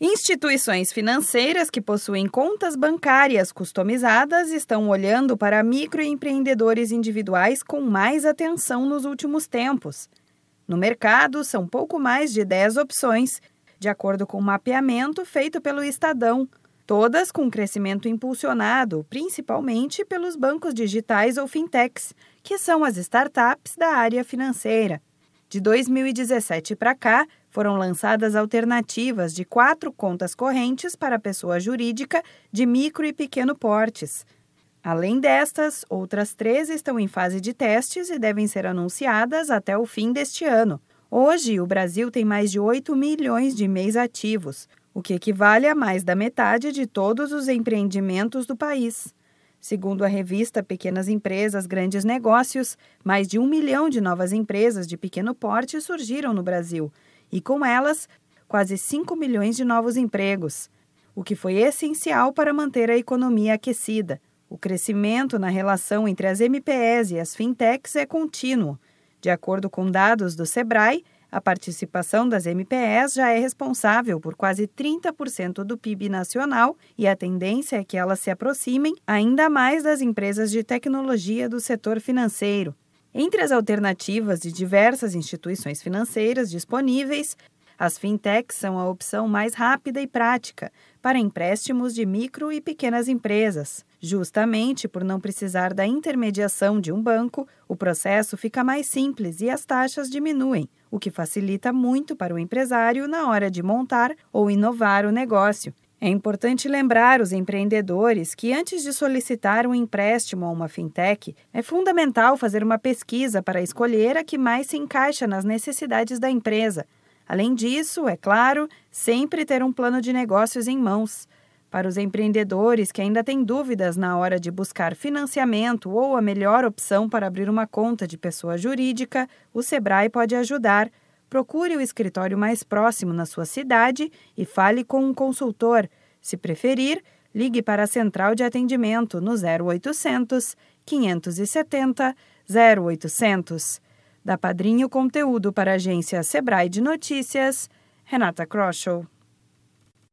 Instituições financeiras que possuem contas bancárias customizadas estão olhando para microempreendedores individuais com mais atenção nos últimos tempos. No mercado, são pouco mais de 10 opções, de acordo com o um mapeamento feito pelo Estadão, todas com crescimento impulsionado principalmente pelos bancos digitais ou fintechs, que são as startups da área financeira. De 2017 para cá, foram lançadas alternativas de quatro contas correntes para pessoa jurídica de micro e pequeno portes. Além destas, outras três estão em fase de testes e devem ser anunciadas até o fim deste ano. Hoje, o Brasil tem mais de 8 milhões de MEIs ativos, o que equivale a mais da metade de todos os empreendimentos do país. Segundo a revista Pequenas Empresas, Grandes Negócios, mais de um milhão de novas empresas de pequeno porte surgiram no Brasil e, com elas, quase 5 milhões de novos empregos, o que foi essencial para manter a economia aquecida. O crescimento na relação entre as MPS e as fintechs é contínuo. De acordo com dados do Sebrae, a participação das MPS já é responsável por quase 30% do PIB nacional e a tendência é que elas se aproximem ainda mais das empresas de tecnologia do setor financeiro. Entre as alternativas de diversas instituições financeiras disponíveis, as fintechs são a opção mais rápida e prática para empréstimos de micro e pequenas empresas. Justamente por não precisar da intermediação de um banco, o processo fica mais simples e as taxas diminuem, o que facilita muito para o empresário na hora de montar ou inovar o negócio. É importante lembrar os empreendedores que, antes de solicitar um empréstimo a uma fintech, é fundamental fazer uma pesquisa para escolher a que mais se encaixa nas necessidades da empresa Além disso, é claro, sempre ter um plano de negócios em mãos. Para os empreendedores que ainda têm dúvidas na hora de buscar financiamento ou a melhor opção para abrir uma conta de pessoa jurídica, o Sebrae pode ajudar. Procure o escritório mais próximo na sua cidade e fale com um consultor. Se preferir, ligue para a central de atendimento no 0800 570 0800. Da Padrinho Conteúdo para a agência Sebrae de Notícias, Renata Kroschel.